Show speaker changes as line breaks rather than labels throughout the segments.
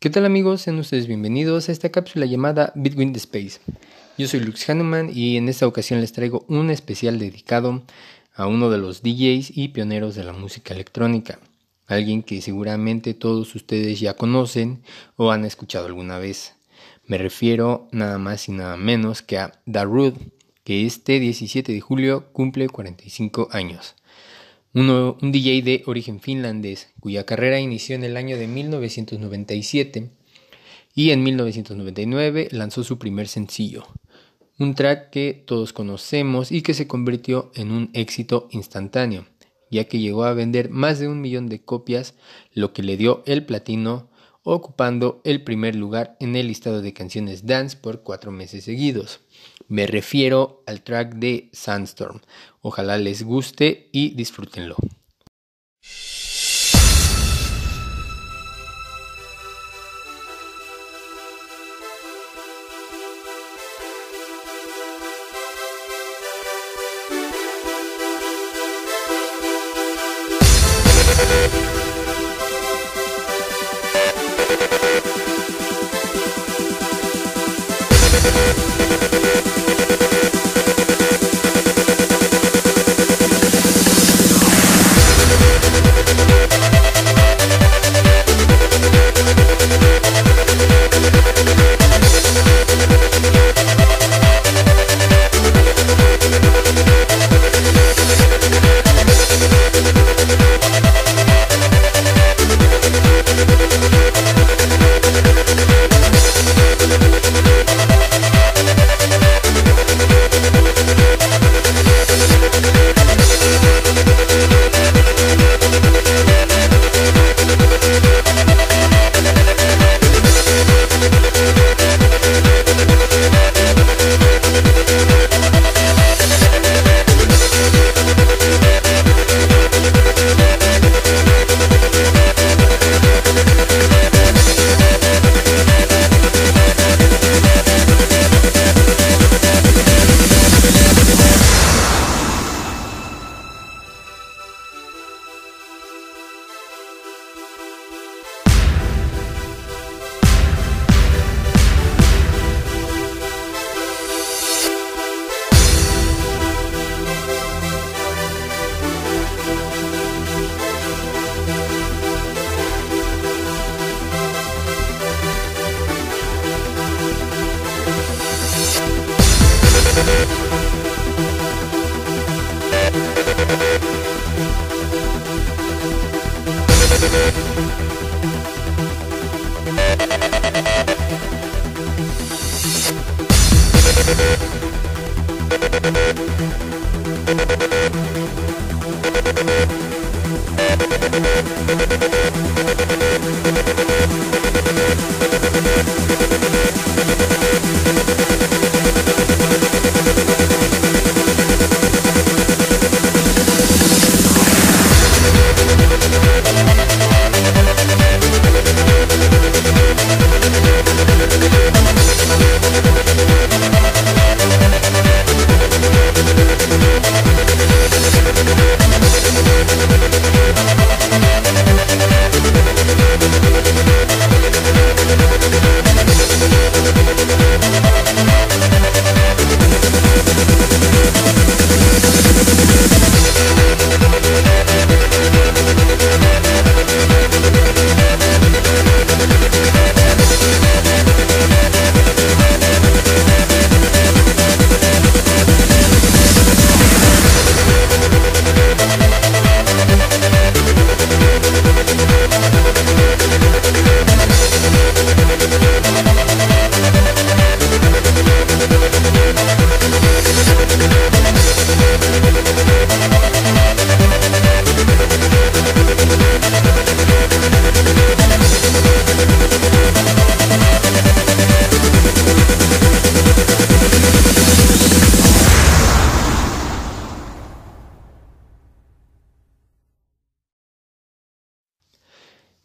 ¿Qué tal amigos? Sean ustedes bienvenidos a esta cápsula llamada Between the Space. Yo soy Lux Hanuman y en esta ocasión les traigo un especial dedicado a uno de los DJs y pioneros de la música electrónica, alguien que seguramente todos ustedes ya conocen o han escuchado alguna vez. Me refiero nada más y nada menos que a Darude, que este 17 de julio cumple 45 años un DJ de origen finlandés, cuya carrera inició en el año de 1997 y en 1999 lanzó su primer sencillo, un track que todos conocemos y que se convirtió en un éxito instantáneo, ya que llegó a vender más de un millón de copias, lo que le dio el platino, ocupando el primer lugar en el listado de canciones dance por cuatro meses seguidos. Me refiero al track de Sandstorm. Ojalá les guste y disfrútenlo.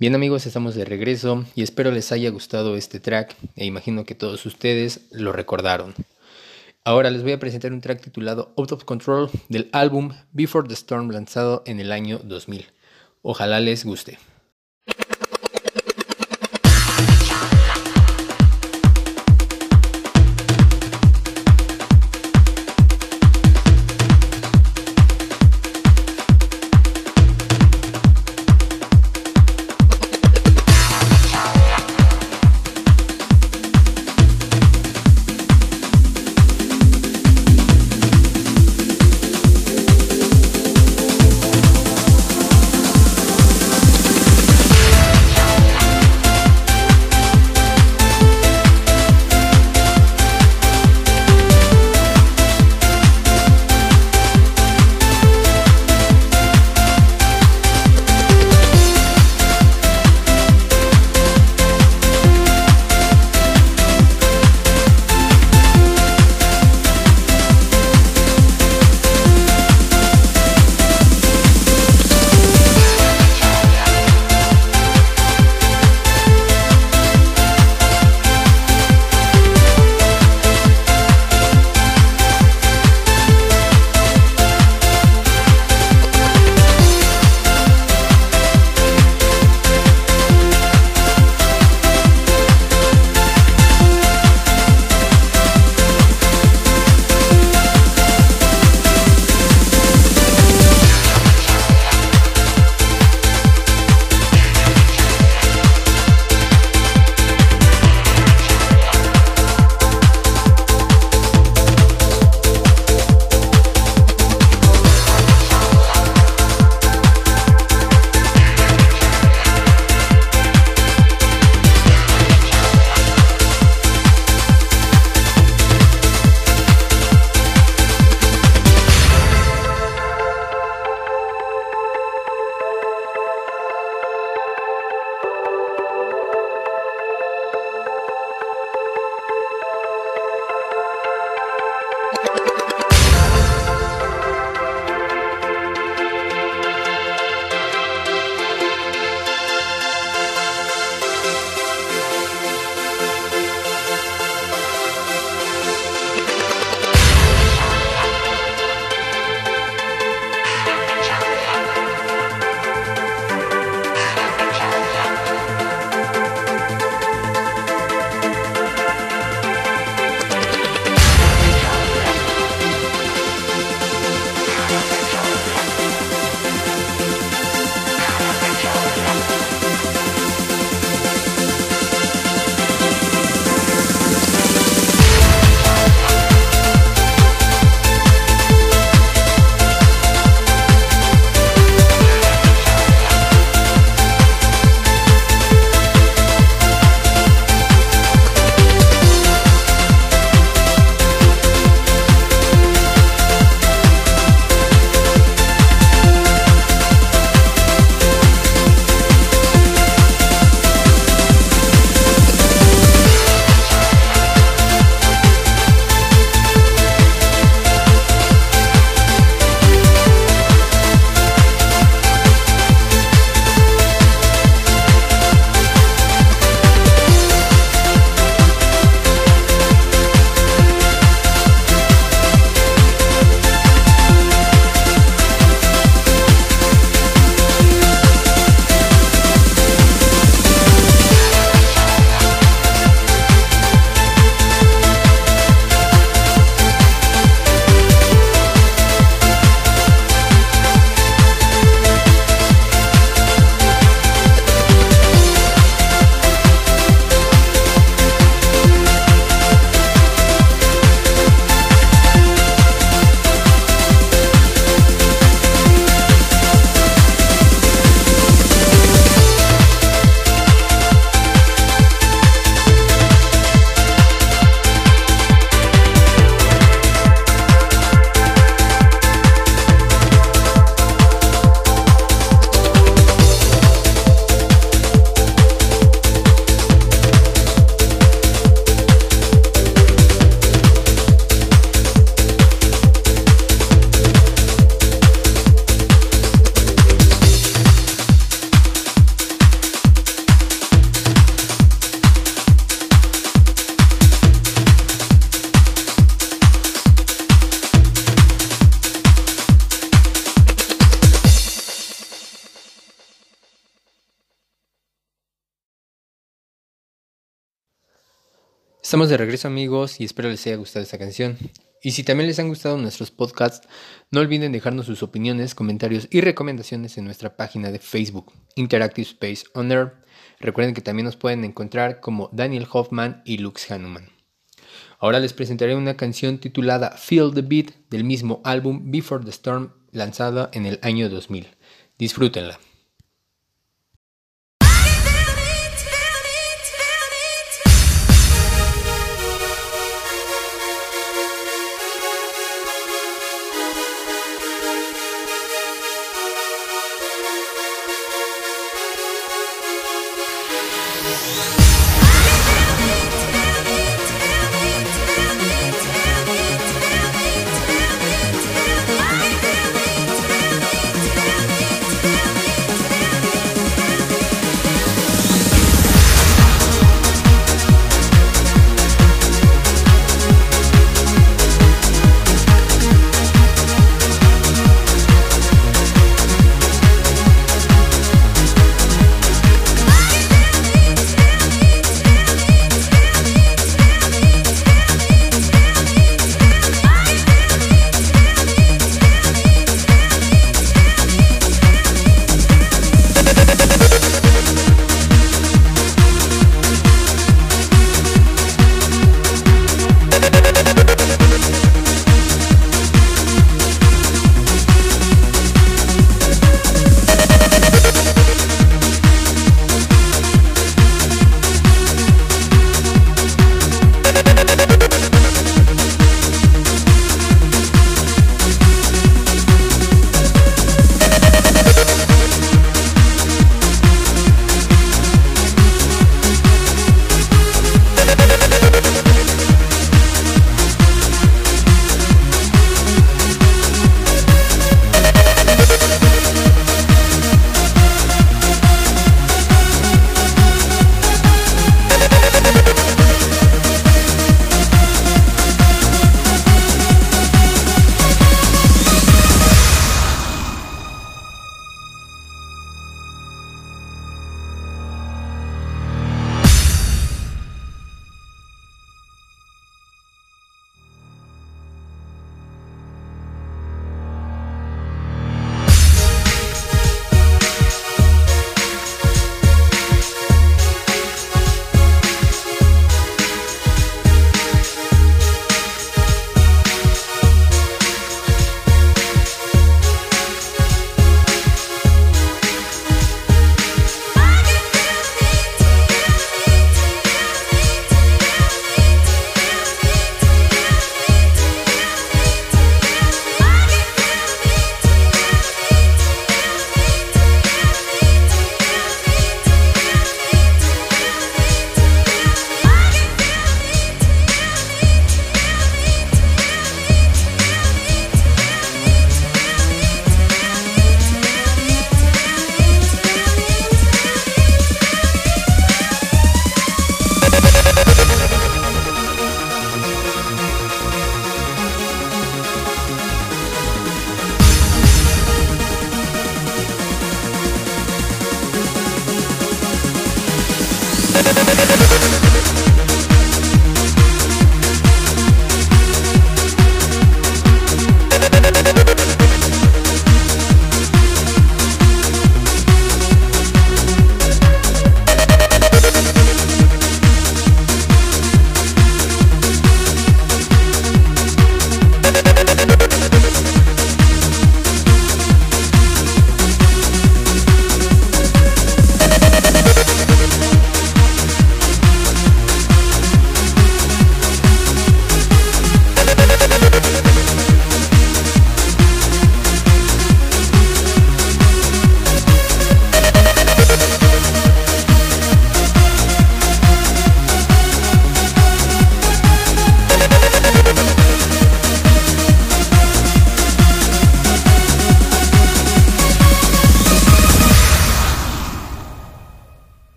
Bien amigos, estamos de regreso y espero les haya gustado este track e imagino que todos ustedes lo recordaron. Ahora les voy a presentar un track titulado Out of Control del álbum Before the Storm lanzado en el año 2000. Ojalá les guste. De regreso amigos y espero les haya gustado esta canción. Y si también les han gustado nuestros podcasts, no olviden dejarnos sus opiniones, comentarios y recomendaciones en nuestra página de Facebook, Interactive Space On Air. Recuerden que también nos pueden encontrar como Daniel Hoffman y Lux Hanuman. Ahora les presentaré una canción titulada Feel the Beat del mismo álbum Before the Storm lanzada en el año 2000. Disfrútenla.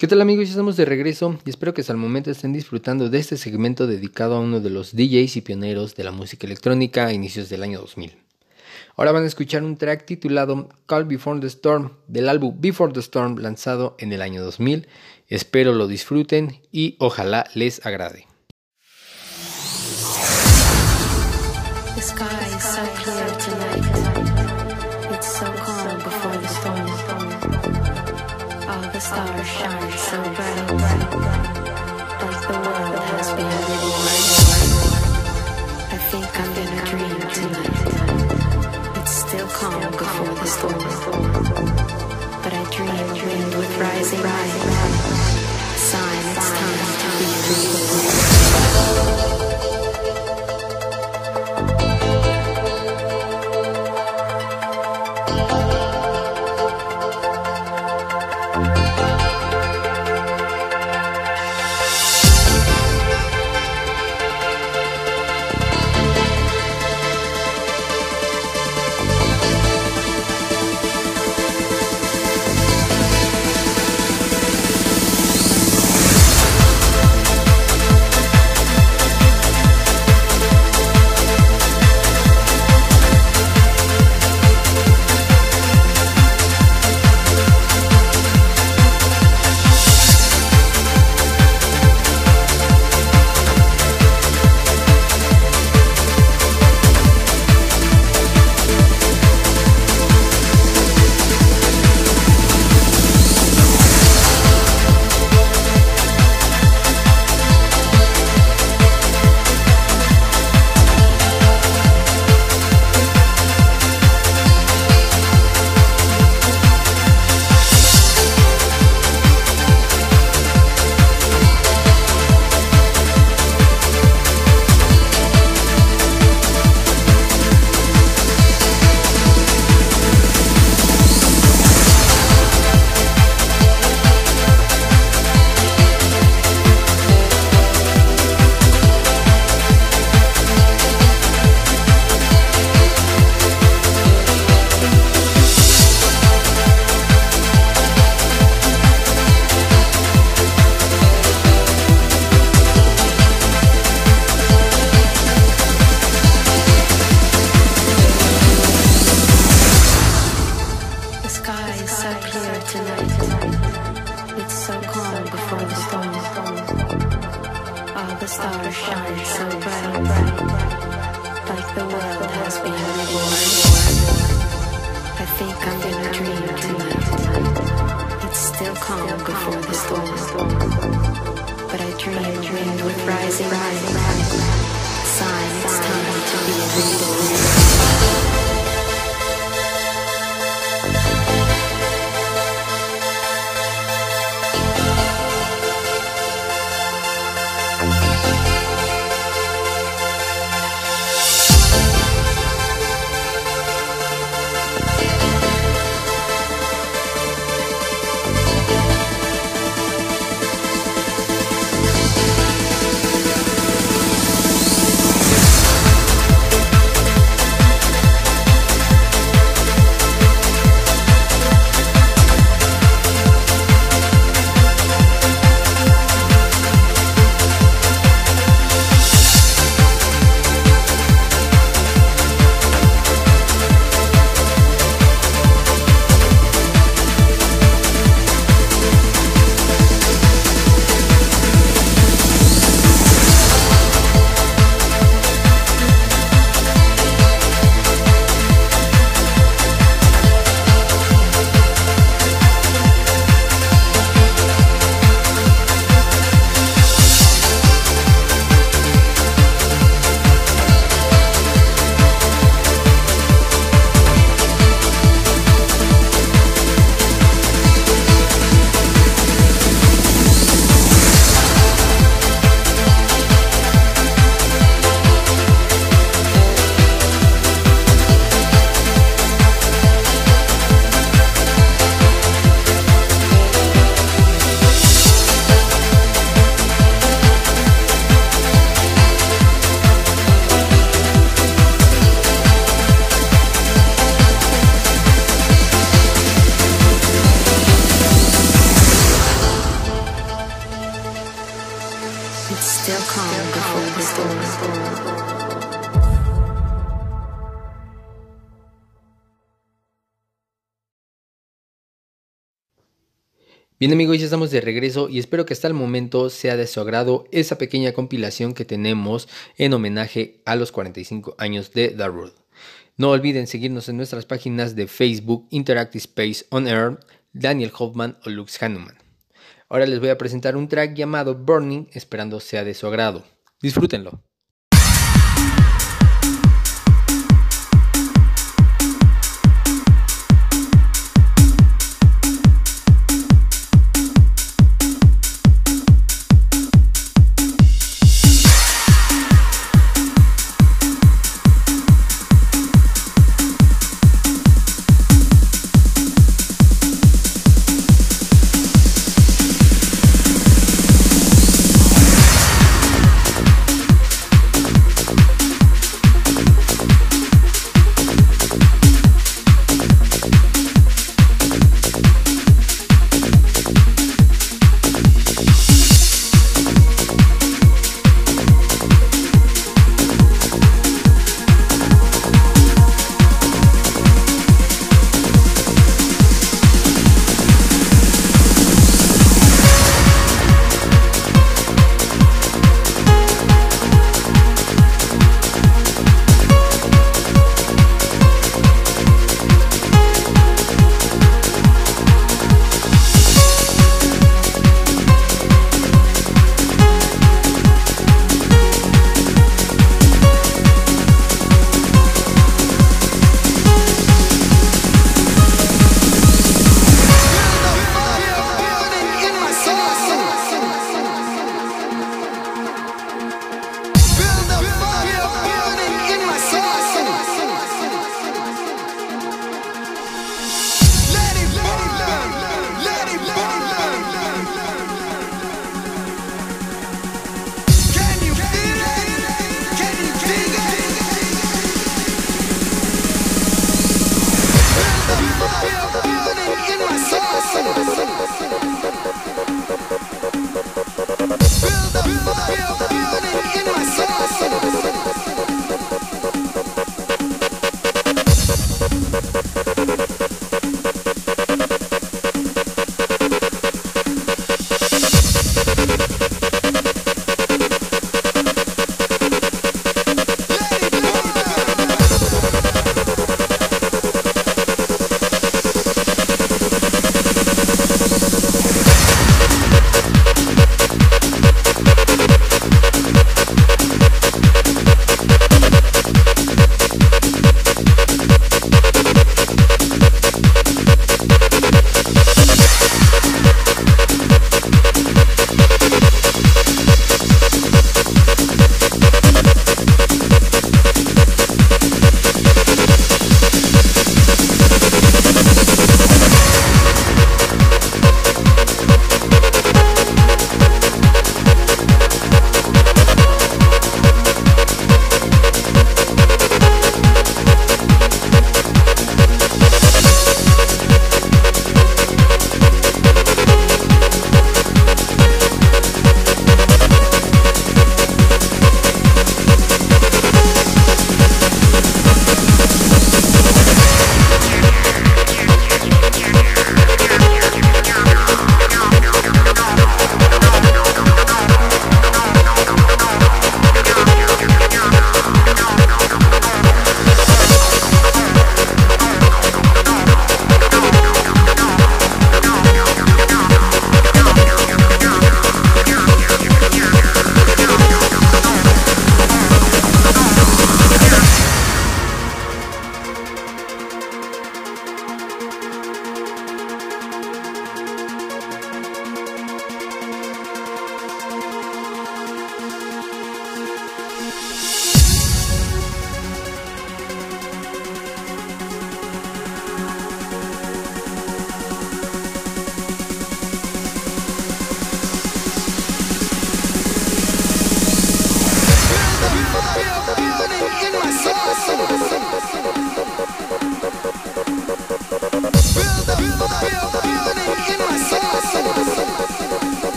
¿Qué tal amigos? Ya estamos de regreso y espero que hasta el momento estén disfrutando de este segmento dedicado a uno de los DJs y pioneros de la música electrónica a inicios del año 2000.
Ahora van a escuchar un track titulado Call Before the Storm del álbum Before the Storm lanzado en el año 2000. Espero lo disfruten y ojalá les agrade. zero.
Bien amigos, ya estamos de regreso y espero que hasta el momento sea de su agrado esa pequeña compilación que tenemos en homenaje a los 45 años de The. No olviden seguirnos en nuestras páginas de Facebook, Interactive Space On Air, Daniel Hoffman o Lux Hanuman. Ahora les voy a presentar un track llamado Burning, esperando sea de su agrado. Disfrútenlo.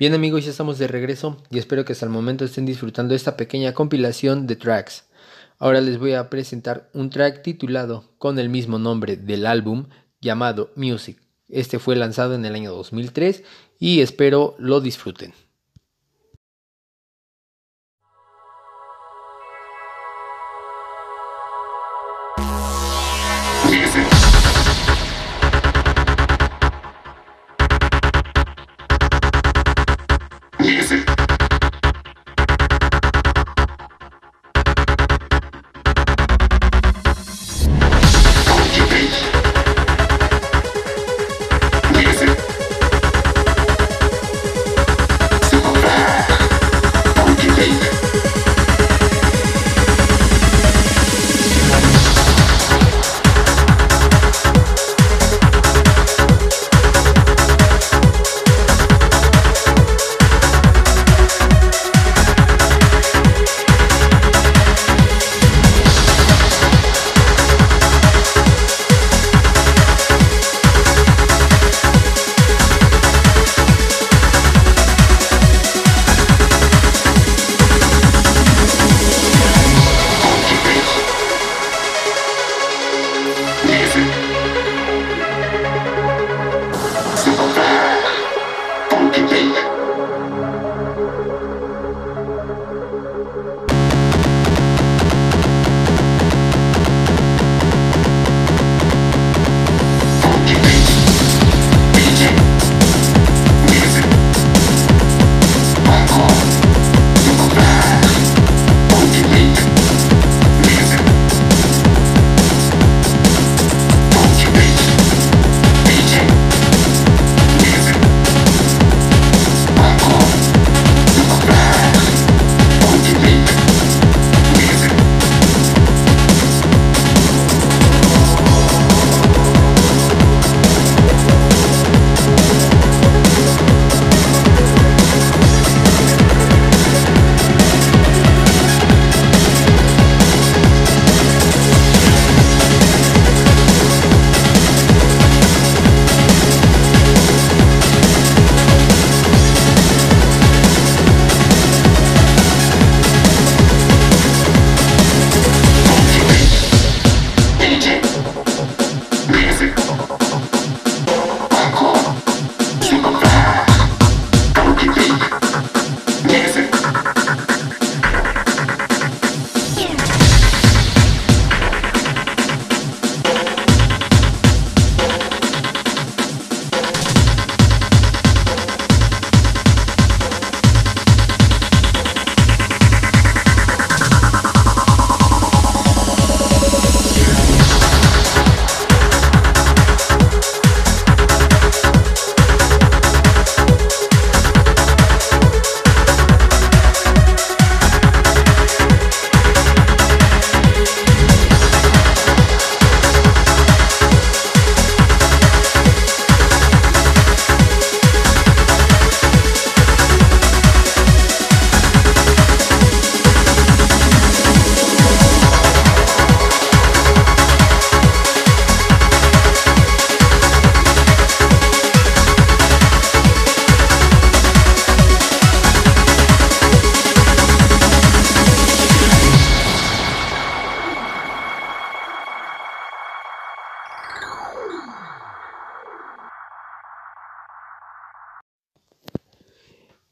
Bien amigos, ya estamos de regreso y espero que hasta el momento estén disfrutando esta pequeña compilación de tracks. Ahora les voy a presentar un track titulado con el mismo nombre del álbum llamado Music. Este fue lanzado en el año 2003 y espero lo disfruten.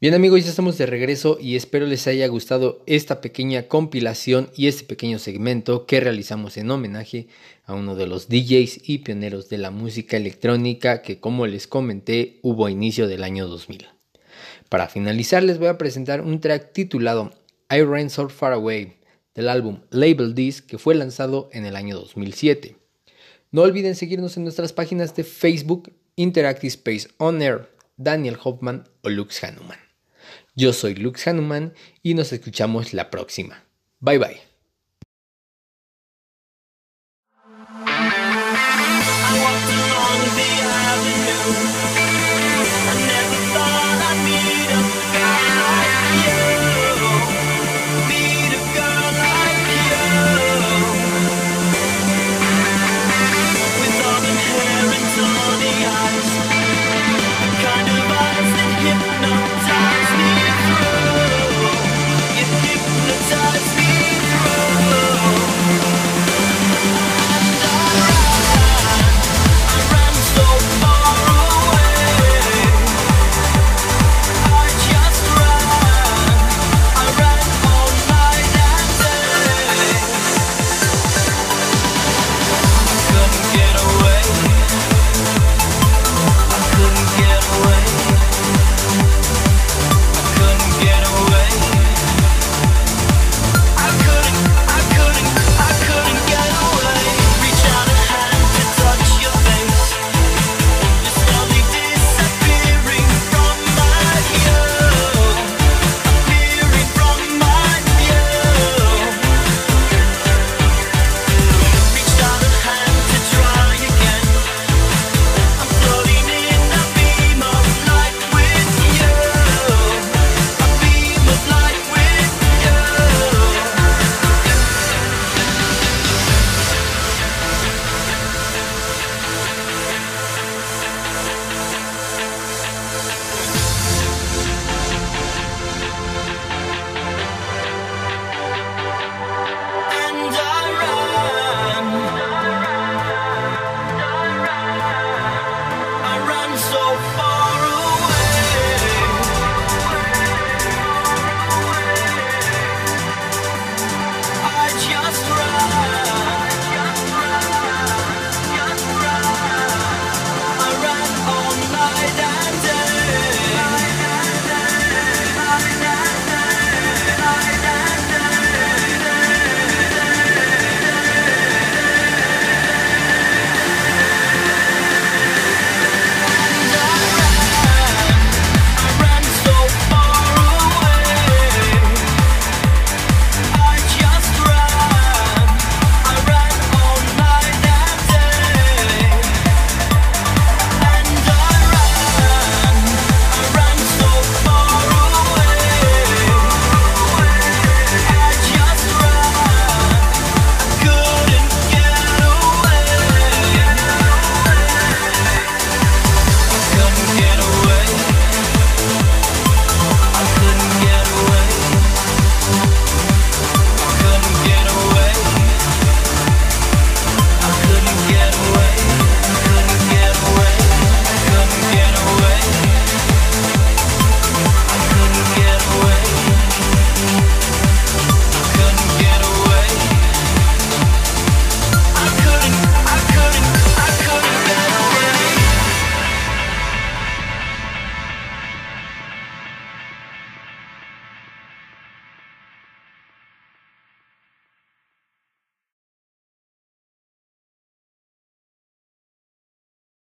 Bien amigos, ya estamos de regreso y espero les haya gustado esta pequeña compilación y este pequeño segmento que realizamos en homenaje a uno de los DJs y pioneros de la música electrónica que como les comenté hubo a inicio del año 2000. Para finalizar les voy a presentar un track titulado I Ran So Far Away del álbum Label This que fue lanzado en el año 2007. No olviden seguirnos en nuestras páginas de Facebook, Interactive Space On Air, Daniel Hoffman o Lux Hanuman. Yo soy Lux Hanuman y nos escuchamos la próxima. Bye bye.